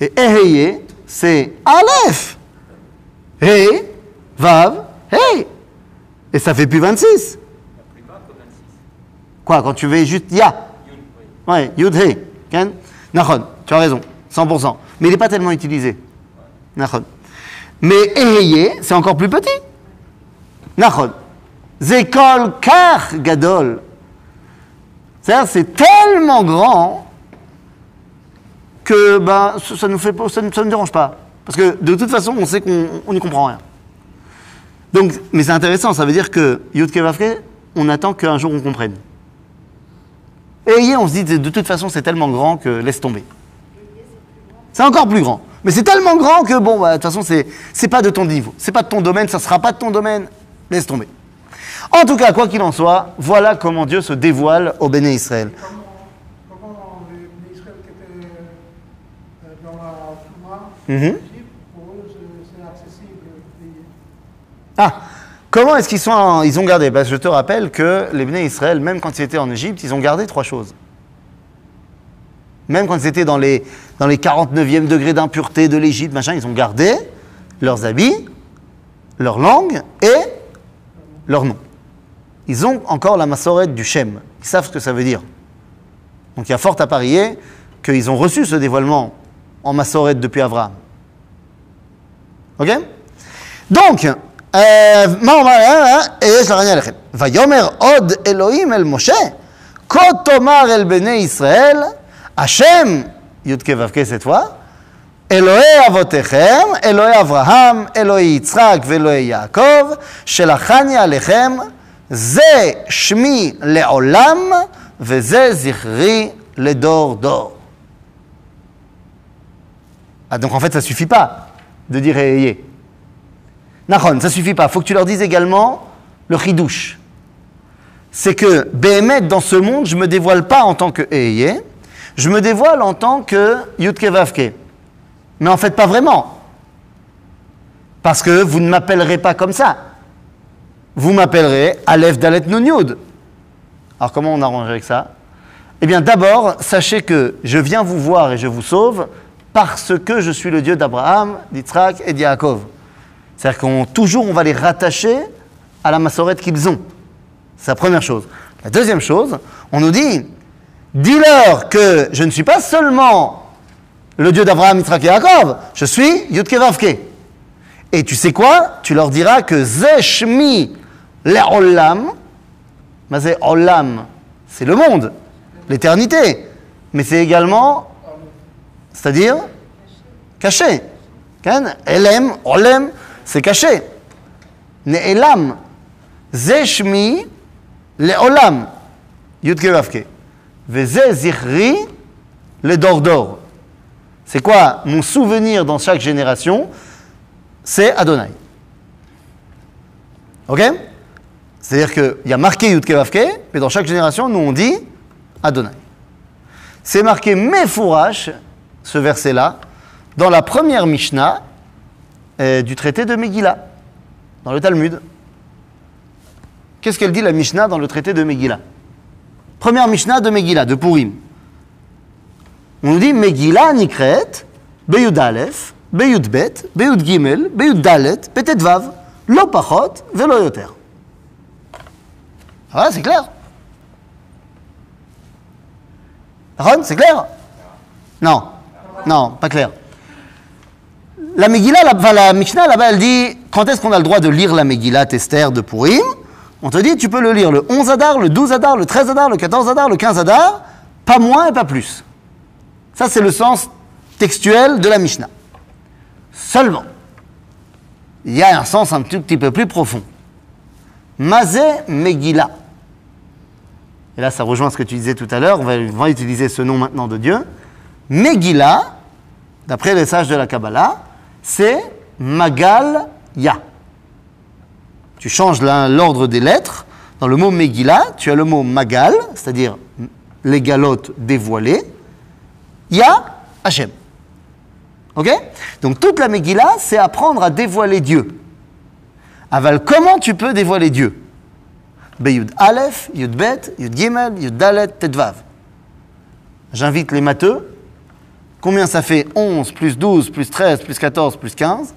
Et Eheye, c'est Aleph. He, Vav, Hey. Et ça fait plus 26. Plus bas que 26. Quoi, quand tu veux juste Ya. Ouais, Yud tu as raison, 100%. Mais il n'est pas tellement utilisé. Nachon. Mais Eheye, c'est encore plus petit. Nachon. Zekol Kar Gadol. C'est-à-dire, c'est tellement grand que ben, ça, nous ne- ne dérange pas. Parce que de toute façon, on sait qu'on n'y comprend rien. Donc, mais c'est intéressant, ça veut dire que Yud on attend qu'un jour on comprenne. Et on se dit, de toute façon, c'est tellement grand que laisse tomber. C'est encore plus grand. Mais c'est tellement grand que, bon, bah, de toute façon, c'est pas de ton niveau. C'est pas de ton domaine, ça sera pas de ton domaine. Laisse tomber. En tout cas, quoi qu'il en soit, voilà comment Dieu se dévoile au Béné Israël. Mhm. Ah, comment est-ce qu'ils sont en- ils ont gardé? Parce que je te rappelle que les Béné Israël, même quand ils étaient en Égypte, ils ont gardé trois choses. Même quand ils étaient dans les, dans les 49e degrés d'impureté de l'Égypte, machin, ils ont gardé leurs habits, leur langue et leur nom Ils ont encore la massorette du Shem. Ils savent ce que ça veut dire. Donc il y a fort à parier qu'ils ont reçu ce dévoilement en massorette depuis Abraham. Ok donc, אה, מה הוא אמר? אה, אה, יש לרענן לכם. ויאמר עוד אלוהים אל משה, כה תאמר אל בני ישראל, השם, י"ק ו"ק cette fois, אלוהי אבותיכם, אלוהי אברהם, אלוהי יצחק ואלוהי יעקב, שלחני עליכם, זה שמי לעולם, וזה זכרי לדור דור. Ah, donc en fait, ça suffit pas de dire ayez. Nahon, ça suffit pas. faut que tu leur dises également le chidouche. C'est que, Béhémet, dans ce monde, je me dévoile pas en tant que Eyé, je me dévoile en tant que Yudke Vavke. Mais en fait, pas vraiment. Parce que vous ne m'appellerez pas comme ça. Vous m'appellerez Aleph Dalet Nun Yud. Alors, comment on arrange avec ça? Eh bien, d'abord, sachez que je viens vous voir et je vous sauve parce que je suis le Dieu d'Abraham, d'Yitzhak et d'Yaakov. C'est-à-dire qu'on toujours on va les rattacher à la massorette qu'ils ont. C'est la première chose. La deuxième chose, on nous dit, dis-leur que je ne suis pas seulement le Dieu d'Abraham, Yitzhak et Yaakov, je suis Yudke Vavke. Et tu sais quoi? Tu leur diras que Zeshmi C'est Olam, c'est le monde, l'éternité. Mais c'est également, c'est-à-dire, caché. Elem, Olem, c'est caché. Ne'elam, Zeshmi Le'olam, Yudke Vavke. Veze Zichri, le Dordor. C'est quoi mon souvenir dans chaque génération? C'est Adonai. Ok? C'est-à-dire qu'il y a marqué Yudke Vavke, mais dans chaque génération, nous on dit Adonai. C'est marqué Mefourash, ce verset-là, dans la première Mishnah euh, du traité de Megillah, dans le Talmud. Qu'est-ce qu'elle dit la Mishnah dans le traité de Megillah? Première Mishnah de Megillah, de Purim. On nous dit Megillah Nikret, Beyud Aleph, Beyud Bet, Beyud Gimel, Beyud Dalet, Petet Vav, Lo Pachot. Ah, c'est clair Ron, c'est clair? Non, non, pas clair. La Megillah, la, Mishnah là-bas, elle dit quand est-ce qu'on a le droit de lire la Megillah Esther de Purim? On te dit tu peux le lire le 11 Adar, le 12 Adar, le 13 Adar, le 14 Adar, le 15 Adar, pas moins et pas plus. Ça, c'est le sens textuel de la Mishnah. Seulement, il y a un sens un tout petit peu plus profond. Mazé Megillah. Et là, ça rejoint ce que tu disais tout à l'heure. On va, utiliser ce nom maintenant de Dieu. Megillah, d'après les sages de la Kabbalah, c'est Magal Ya. Tu changes l'ordre des lettres. Dans le mot Megillah, tu as le mot Magal, c'est-à-dire les galotes dévoilées. Ya, Hachem. Ok? Donc toute la Megillah, c'est apprendre à dévoiler Dieu. Aval, comment tu peux dévoiler Dieu? Beyud Aleph, Yud Bet, Yud Gimel, Yud Dalet. J'invite les matheux. Combien ça fait 11 plus 12 plus 13 plus 14 plus 15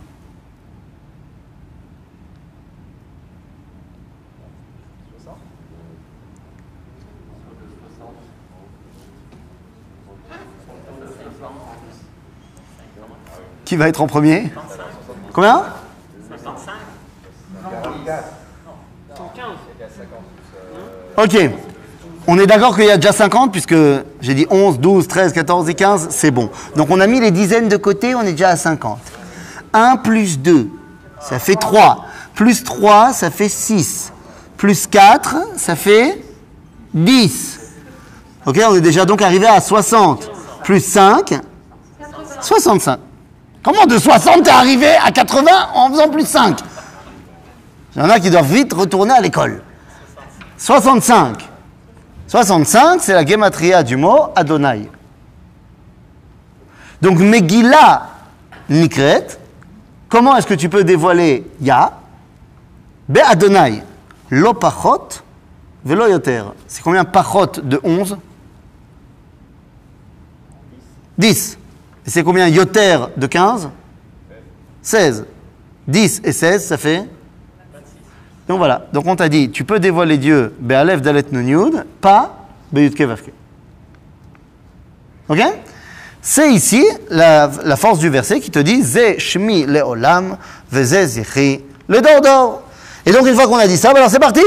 Qui va être en premier? Combien? 44. Ok. On est d'accord qu'il y a déjà 50, puisque j'ai dit 11, 12, 13, 14 et 15, c'est bon. Donc on a mis les dizaines de côté, on est déjà à 50. 1 plus 2, ça fait 3. Plus 3, ça fait 6. Plus 4, ça fait 10. Ok, on est déjà donc arrivé à 60. Plus 5, 65. Comment de 60 t'es arrivé à 80 en faisant plus 5 Il y en a qui doivent vite retourner à l'école. 65. 65, c'est la gematria du mot Adonai. Donc Megillah Nikret, comment est-ce que tu peux dévoiler Ya? Be Adonai, lo pachot, velo yoter. C'est combien pachot de 11 10. Et c'est combien yoter de 15 16. 10 et 16, ça fait donc voilà, donc on t'a dit, tu peux dévoiler Dieu, Be'alef Dalet Nun Yud, pas Be'yudke Vavke. Ok? C'est ici la, la force du verset qui te dit, Ze Shmi Leolam, Veze Zichri le Dordor. Et donc une fois qu'on a dit ça, alors c'est parti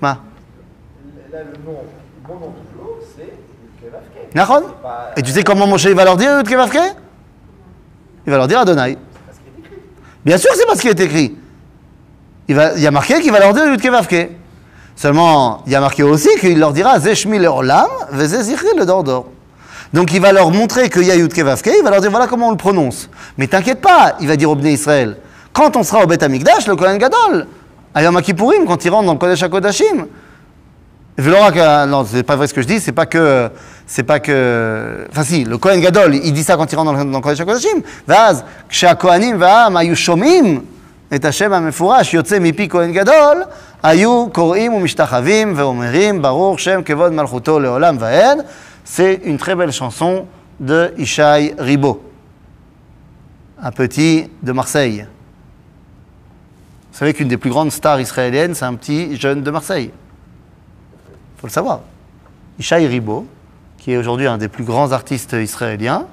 Ma. Là, le nom, mon nom du jour, c'est Kevavke. Nachon Et tu sais comment Moshe va leur dire Yudke Vavke Il va leur dire Adonai. Bien sûr c'est parce qu'il est écrit. Il, va, y a marqué qu'il va leur dire Yudkevavke. Seulement, il y a marqué aussi qu'il leur dira Zeshmi leur lame, le dordor. Donc il va leur montrer qu'il y a Yudkevavke, il va leur dire voilà comment on le prononce. Mais t'inquiète pas, il va dire au Bnei Israël. Quand on sera au Beth Amikdash, le Kohen Gadol, à Yom quand il rentre dans le Kodesh HaKodashim, euh, non, c'est pas vrai ce que je dis, c'est pas que. C'est pas que. Enfin, si, le Kohen Gadol, il dit ça quand il rentre dans le Kodesh HaKodashim. Vaz, Ksha Kohanim, Va'am, Ayushomim. את השם המפורש יוצא מפי כהן גדול, היו קוראים ומשתחווים ואומרים ברוך שם כבוד מלכותו לעולם ועד. C'est une très belle chanson de Ishaï Ribot, un petit de Marseille. Vous savez qu'une des plus grandes stars israéliennes, c'est un petit jeune de Marseille faut le savoir. Ishaï Ribo, qui est aujourd'hui un des plus grands artistes israéliens,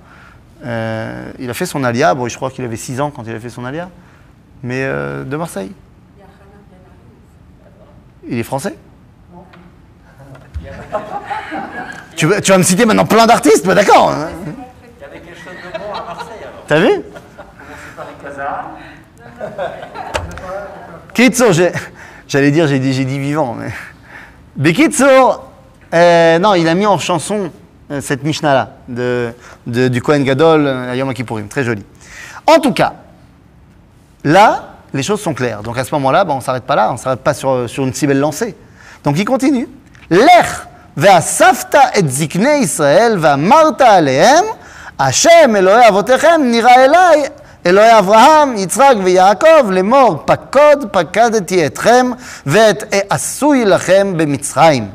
euh, il a fait son alia, bon, je crois qu'il avait 6 ans quand il a fait son alia, mais euh, de Marseille. Il est français? Tu, vas- tu vas me citer maintenant plein d'artistes, mais d'accord. hein. Il y avait quelque chose de bon à Marseille alors. T'as vu? Kitso, j'ai- j'allais dire, j'ai dit, vivant, mais. Bekitso, euh, non, il a mis en chanson euh, cette Mishnah-là, de, de- du Kohen Gadol Yom Kippourim, très joli. En tout cas, là, les choses sont claires. Donc à ce moment-là, ben, on ne s'arrête pas là, on ne s'arrête pas sur, sur une si belle lancée. Donc il continue. Lech ve'asafta et zikne Israël ve'amarta alehem השם אלוהי אבותיכם נראה אליי, אלוהי אברהם, יצחק ויעקב, לאמור, פקוד פקדתי אתכם, ואת עשוי לכם במצרים.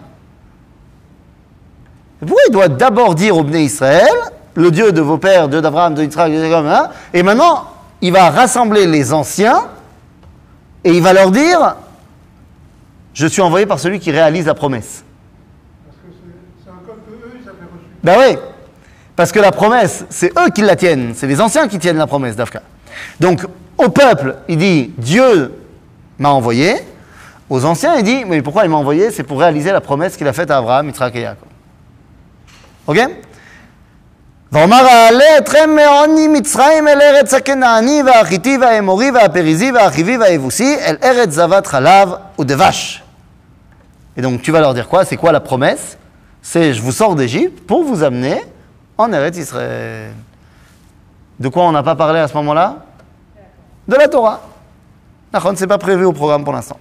Et pourquoi il doit d'abord dire aux Bnei Israël, le Dieu de vos pères, Dieu d'Abraham, de Yitzhak, de Jacob, hein, et maintenant il va rassembler les anciens et il va leur dire Je suis envoyé par celui qui réalise la promesse. Parce que c'est- un code que eux, ils avaient reçu. Ben oui, parce que la promesse, c'est eux qui la tiennent, c'est les anciens qui tiennent la promesse d'Afka. Donc au peuple, il dit Dieu m'a envoyé. Aux anciens, il dit Mais pourquoi il m'a envoyé? C'est pour réaliser la promesse qu'il a faite à Abraham, Yitzhak et Yaakov. Ok? ואומר אעלה אתכם מעוני מצרים אל ארץ הכנעני והחיטי והאמורי והפריזי והחיבי והיבוסי אל ארץ זבת חלב ודבש. Et donc tu vas leur dire quoi C'est quoi la promesse C'est je vous sors d'Égypte pour vous amener en Eretz Israël. De quoi on n'a pas parlé à ce moment-là De la Torah. נכון, c'est pas prévu au programme pour l'instant.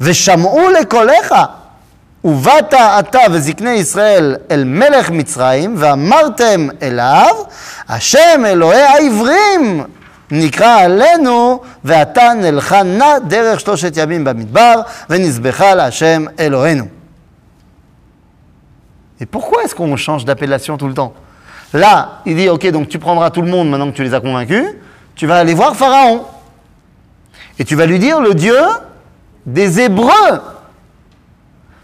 ושמעו לקולך ובאת אתה וזקני ישראל אל מלך מצרים ואמרתם אליו השם אלוהי העברים נקרא עלינו ואתה נלכה נא דרך שלושת ימים במדבר ונזבחה להשם אלוהינו. Et pourquoi est-ce qu'on change d'appellation tout le temps Là, il dit, ok, donc tu prendras tout le monde maintenant que tu les as convaincus, tu vas aller voir Pharaon. Et tu vas lui dire le Dieu des Hébreux.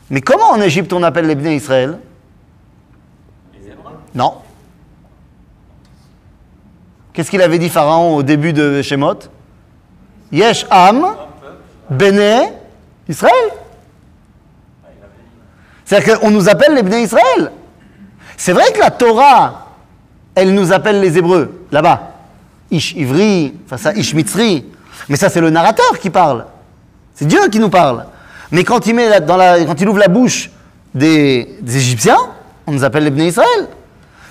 Mais comment en Égypte on appelle les Bnei Israël Les Hébreux. Non. Qu'est-ce qu'il avait dit Pharaon au début de Shemot? Yesh Am, Bene Israël. C'est-à-dire qu'on nous appelle les Bnei Israël. C'est vrai que la Torah, elle nous appelle les Hébreux, là-bas. Ish Ivri, enfin ça, Ish Mitzri. Mais ça, c'est le narrateur qui parle. C'est Dieu qui nous parle. Mais quand il, met la- dans la, quand il ouvre la bouche des, des Égyptiens, on nous appelle les Bnei Israël.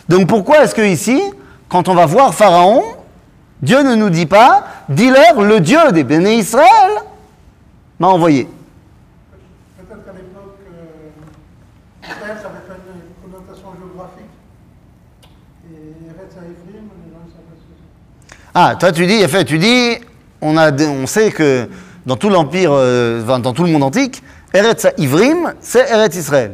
Donc pourquoi est-ce que ici, quand on va voir Pharaon, Dieu ne nous dit pas, dis-leur, le Dieu des Bnei Israël m'a envoyé Peut-être qu'à l'époque, euh, Israël, ça avait pas une connotation géographique. Et Eretz les gens ce. Ah, toi tu dis, en fait, tu dis, on, a, on sait que dans tout l'empire, euh, dans tout le monde antique, Eretz Ivrim, c'est Eretz Israël.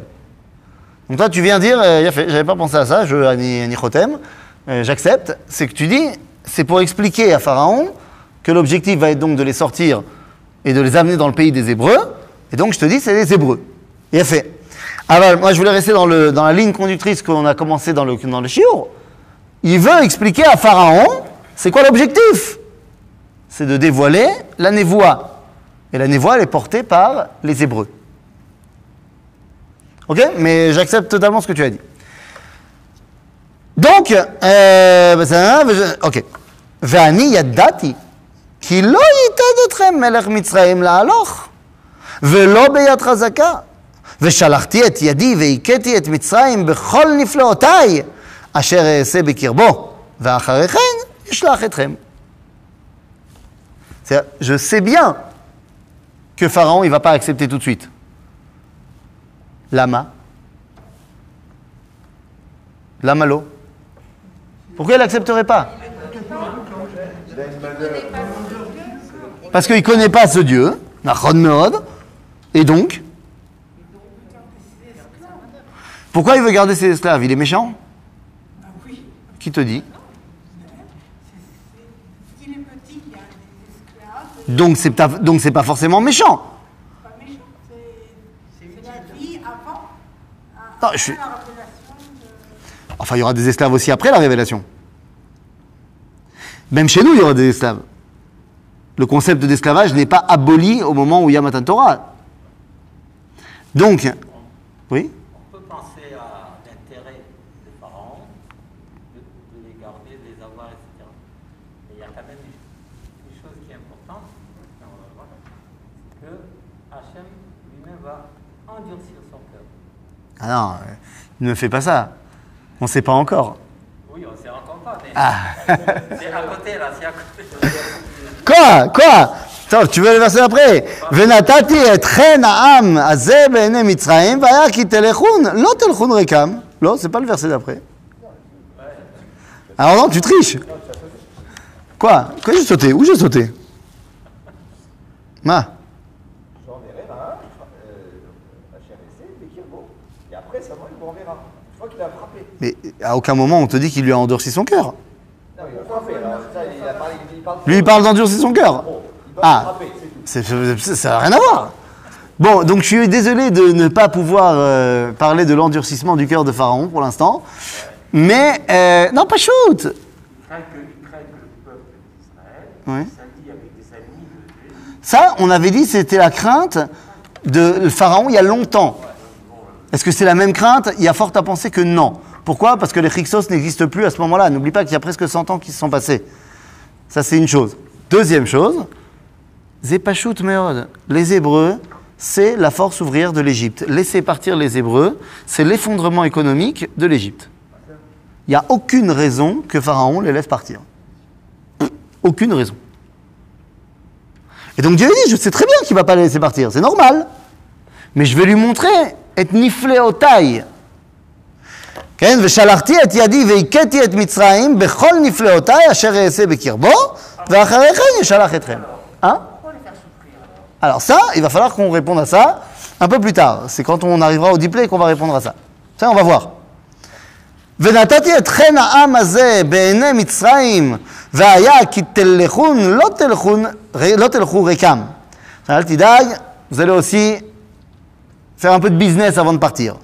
Donc toi tu viens dire, euh, j'avais pas pensé à ça, je Ani Ani Chotem, euh, j'accepte, c'est que tu dis, c'est pour expliquer à Pharaon que l'objectif va être donc de les sortir et de les amener dans le pays des Hébreux, et donc je te dis, c'est les Hébreux. Et fait. Alors, moi je voulais rester dans, le, dans la ligne conductrice qu'on a commencé dans le, dans le. Il veut expliquer à Pharaon, c'est quoi l'objectif? C'est de dévoiler la névoie. Et la névoie, elle est portée par les Hébreux. Ok Mais j'accepte totalement ce que tu as dit. Donc, euh, בסדר, וזה- אוקיי. ואני ידעתי כי לא ייתן אתכם מלך מצרים להלוך, ולא ביד חזקה. ושלחתי את ידי והכיתי את מצרים בכל נפלאותיי, אשר אעשה בקרבו, ואחרי כן אשלח אתכם. C'est-à-dire, Je sais bien que Pharaon, il ne va pas accepter tout de suite. Lama. Lama l'eau. Pourquoi il n'accepterait pas? Parce qu'il ne connaît pas ce Dieu, et donc? Pourquoi il veut garder ses esclaves? Il est méchant? Qui te dit? Donc c'est pas- donc c'est pas forcément méchant. pas méchant, c'est c'est la vie avant, Non, après je suis- la révélation de... Enfin, il y aura des esclaves aussi après la révélation. Même chez nous, il y aura des esclaves. Le concept d'esclavage n'est pas aboli au moment où il y a Matan Torah. Donc, oui On peut penser à l'intérêt des pharaons de, de les garder, de les avoir, etc. Mais il y a quand même une, une chose qui est importante, et on va le voir, c'est que Hachem lui-même va endurcir son cœur. Ah non, euh, ne fais pas ça. On ne sait pas encore. Oui, on ne sait encore pas, mais Ah. c'est à côté là, c'est à côté. Quoi Quoi Attends, tu veux le verset après ונתתי אתכן העם הזה בעיני מצרים והיה כי תלכון, לא תלכון ריקם. לא, c'est pas le verset d'après. Alors non, tu triches. Quoi Quoi j'ai sauté Où j'ai sauté Ma Mais à aucun moment on te dit qu'il lui a endurci son cœur. Lui, il parle d'endurcir son cœur. Ah. Ça n'a rien à voir. Bon, donc je suis désolé de ne pas pouvoir euh, parler de l'endurcissement du cœur de Pharaon pour l'instant. Mais, euh, non, pas shoot. Ça, on avait dit c'était la crainte de Pharaon il y a longtemps. Est-ce que c'est la même crainte? Il y a fort à penser que non. Pourquoi? Parce que les Hyksos n'existent plus à ce moment-là. N'oublie pas qu'il y a presque 100 ans qui se sont passés. Ça, c'est une chose. Deuxième chose, Meod. Les Hébreux, c'est la force ouvrière de l'Égypte. Laisser partir les Hébreux, c'est l'effondrement économique de l'Égypte. Il n'y a aucune raison que Pharaon les laisse partir. Aucune raison. Et donc Dieu dit, je sais très bien qu'il ne va pas les laisser partir, c'est normal. Mais je vais lui montrer, et nifle otai. כן, ושלחתי את ידי והכיתי את מצרים בכל נפלאותי אשר אעשה בקרבו, ואחרי כן ישלח אתכם. Hein Alors ça, il va falloir qu'on réponde à ça un peu plus tard. C'est quand on arrivera au diplôme qu'on va répondre à ça. Ça, on va voir. ונתתי אתכן העם הזה בעיני מצרים, והיה כי תלכון לא תלכון, לא תלכו ריקם. אל תדאג, vous allez aussi faire un peu de business avant de partir.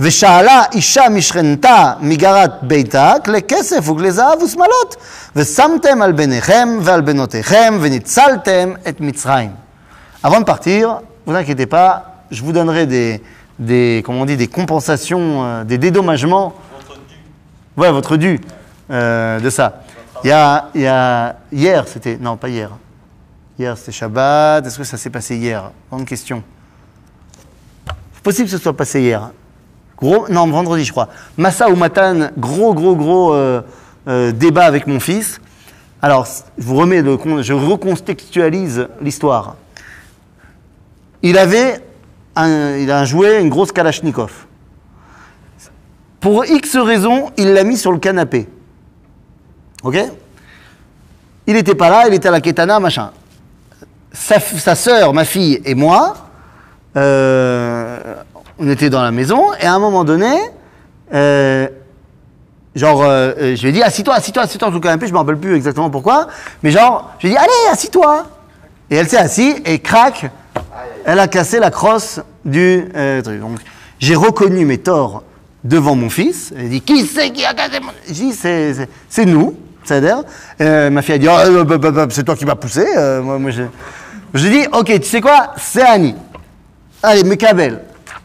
ושאלה אישה משכנתה מגרת ביתה כלי כסף וכלי זהב ושמלות, ושמתם על בניכם ועל בנותיכם וניצלתם את מצרים. Avant de partir, vous inquiétez pas, je vous donnerai des, des, comment on dit, des compensations, euh, des dédommagements. Ouais, votre dû euh, de ça. Il y a, il y a hier, c'était non pas hier. Hier c'était Shabbat. Est-ce que ça s'est passé hier Grande question. C'est possible que ce soit passé hier. Gros, non, vendredi, je crois. Massa ou Matan, gros, gros, gros euh, euh, débat avec mon fils. Alors, je vous remets le, je recontextualise l'histoire. Il avait un, il a un jouet, une grosse Kalachnikov. Pour X raisons, il l'a mis sur le canapé. Ok? Il n'était pas là, il était à la Ketana, machin. Sa, sa sœur, ma fille et moi, euh, on était dans la maison, et à un moment donné, euh, genre, euh, euh, je lui ai dit, assis-toi, assis-toi, assis-toi sur le canapé, je me rappelle plus exactement pourquoi, mais genre, je lui ai dit, allez, assis-toi. Et elle s'est assise, et crac, elle a cassé la crosse du truc. Donc, j'ai reconnu mes torts devant mon fils. Elle dit Qui c'est qui a cassé mon? J'ai dit C'est, nous, c'est-à-dire. Ma fille a dit Oh, bah, bah, bah, C'est toi qui m'as poussé. Moi, moi, je... J'ai dit Ok, tu sais quoi C'est Annie. Allez, Mekabel.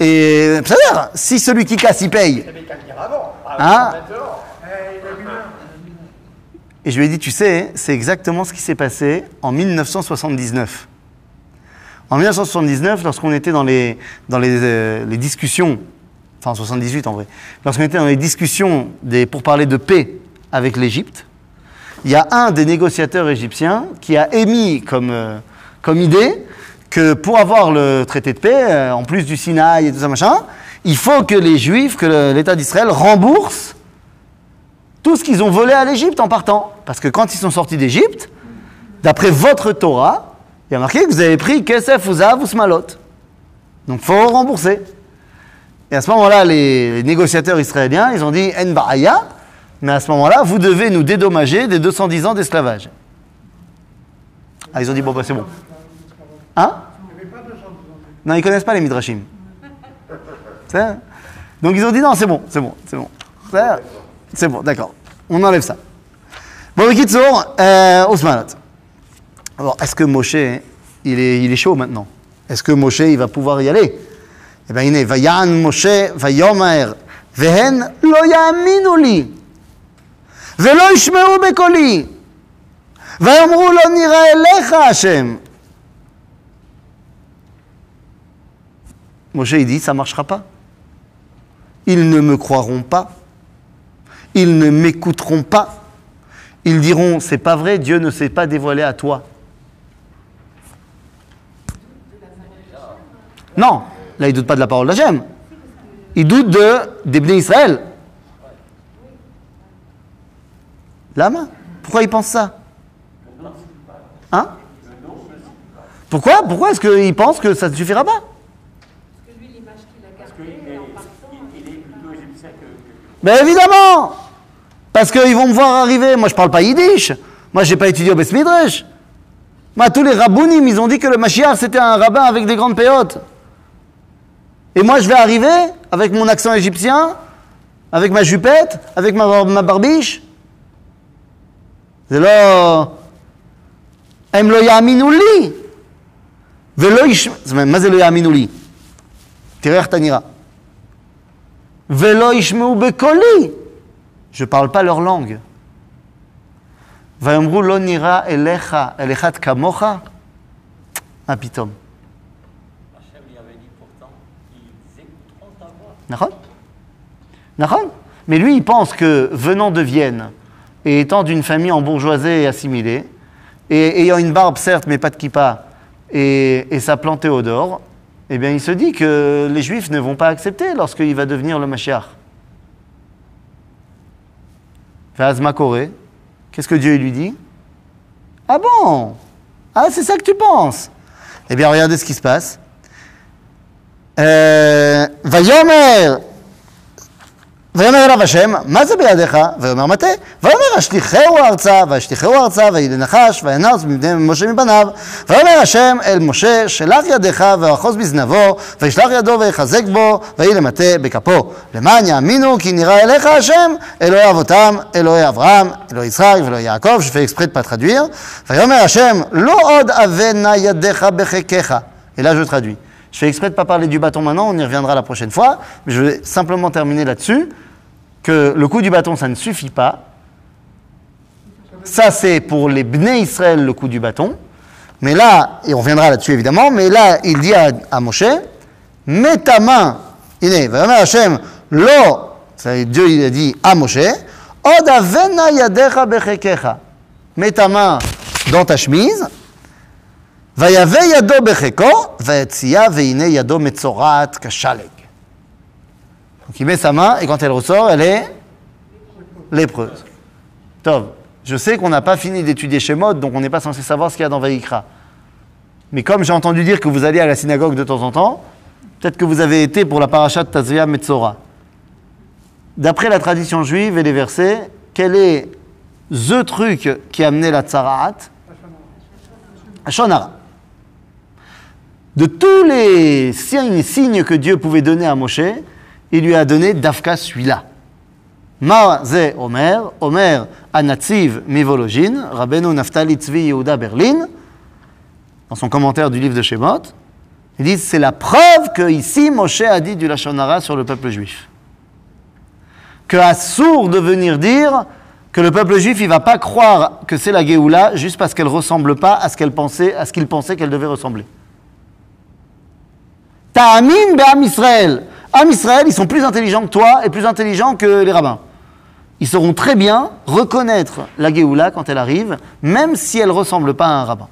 Et ça veut dire, si celui qui casse, il paye. Avant. Hein. Et je lui ai dit, tu sais, c'est exactement ce qui s'est passé en 1979. En 1979, lorsqu'on était dans les, dans les, euh, les discussions, enfin en 78 en vrai, lorsqu'on était dans les discussions des, pour parler de paix avec l'Égypte, il y a un des négociateurs égyptiens qui a émis comme, euh, comme idée que pour avoir le traité de paix, euh, en plus du Sinaï et tout ça machin, il faut que les Juifs, que l'État d'Israël rembourse tout ce qu'ils ont volé à l'Égypte en partant. Parce que quand ils sont sortis d'Égypte, d'après votre Torah, il y a marqué que vous avez pris Kesef, Uzav ou Smalot. Donc faut rembourser. Et à ce moment-là, les, les négociateurs israéliens, ils ont dit En Ba'aya, mais à ce moment-là, vous devez nous dédommager des 210 ans d'esclavage. Ah, ils ont dit Bon, bah c'est bon. Hein Non, ils connaissent pas les midrashim. Donc ils ont dit non, c'est bon, c'est bon, c'est bon. C'est bon, d'accord. On enlève ça. Bon, Kitsour, euh, Osmanat. Alors, est-ce que Moshe, il est, il est chaud maintenant? Est-ce que Moshe, il va pouvoir y aller? Eh bien, il est Vayan Moshe, Vayomer, Vehen, Lo Yaminu Velo Bekoli, Vayomru Lo Hashem. Moshe il dit ça marchera pas. Ils ne me croiront pas. Ils ne m'écouteront pas. Ils diront c'est pas vrai, Dieu ne s'est pas dévoilé à toi. Non, là il doute pas de la parole d'Hachem. Il doute de des Bnei Israël. Lama Pourquoi il pense ça? Hein? Pourquoi? Pourquoi est-ce qu'il pense que ça ne suffira pas Parce que lui, l'image qu'il a Parce gardée, qu'il est, en partant, il, il est plutôt égyptien que. que- Mais évidemment Parce qu'ils vont me voir arriver. Moi, je parle pas yiddish. Moi, j'ai pas étudié au Beth Midrash. Moi, tous les rabounim, ils ont dit que le Mashiach, c'était un rabbin avec des grandes péotes. Et moi, je vais arriver avec mon accent égyptien, avec ma jupette, avec ma, bar- ma barbiche. C'est là... הם לא יאמינו לי. ולא ישמעו... זאת אומרת, מה זה לא יאמינו לי? תראה איך אתה נראה. Velo. Je ne parle pas leur langue. Vayomru lo nira elecha, elechat kamocha. Un pitom. Lui avait dit pourtant, ta voix. Nahon Nahon Mais lui, il pense que venant de Vienne et étant d'une famille en bourgeoisie et assimilée, et ayant une barbe certes, mais pas de kippa, et, et sa plante Théodore, eh bien, il se dit que les Juifs ne vont pas accepter lorsqu'il va devenir le Mashiach. Vazma Koré, qu'est-ce que Dieu lui dit? Ah bon? Ah, c'est ça que tu penses. Eh bien, regardez ce qui se passe. אה, ויאמר, אליו השם, מה זה בידיך? ויאמר מטה. ויאמר אשליכהו ארצה, ואשליכהו ארצה, ויהי לנחש, וינץ מבני משה מבניו. ויאמר השם אל משה, שלח ידך ואחוז בזנבו, וישלח ידו ויחזק בו, ויהי למטה בכפו. למען יאמינו כי נראה אליך השם, אלוהי אבותם, אלוהי אברהם, אלוהי יצחק ואלוהי יעקב, exprès de pas traduire. ויאמר השם, לא עוד אבנה ידיך בחיקך. Là je traduis. Je fais exprès de ne pas parler du bâton maintenant, on y reviendra la prochaine fois, mais je vais simplement terminer là-dessus, que le coup du bâton, ça ne suffit pas. Ça, c'est pour les Bnei Israël, le coup du bâton. Mais là, et on reviendra là-dessus évidemment, mais là, il dit à, à Moshe, mets ta main, lo, ça, Dieu il a dit à Moshe, yadecha. Mets ta main dans ta chemise, ויבא ידו בחיקו, ויציאה והנה ידו מצורעת כשלג. Donc il met sa main et quand elle ressort, elle est lépreuse. Tov, je sais qu'on n'a pas fini d'étudier Shemot, donc on n'est pas censé savoir ce qu'il y a dans Vaïkra. Mais comme j'ai entendu dire que vous allez à la synagogue de temps en temps, peut-être que vous avez été pour la paracha de Tazria Metzora. D'après la tradition juive et les versets, quel est the truc qui a amené la tsaraat Shonara. De tous les signes, que Dieu pouvait donner à Moshe, il lui a donné Dafka celui-là. Ma Omer, Omer Anatziv Mivologin, Rabbeinu Naftali Tzvi Yehuda Berlin, dans son commentaire du livre de Shemot, ils disent c'est la preuve que ici Moshe a dit du Lachonara sur le peuple juif. Que Assour de venir dire que le peuple juif il va pas croire que c'est la Géoula juste parce qu'elle ressemble pas à ce qu'elle pensait, à ce qu'il pensait qu'elle devait ressembler. Ta'amim be'am Israël. Am Israël, ils sont plus intelligents que toi et plus intelligents que les rabbins. Ils sauront très bien reconnaître la Géoula quand elle arrive, même si elle ne ressemble pas à un rabbin.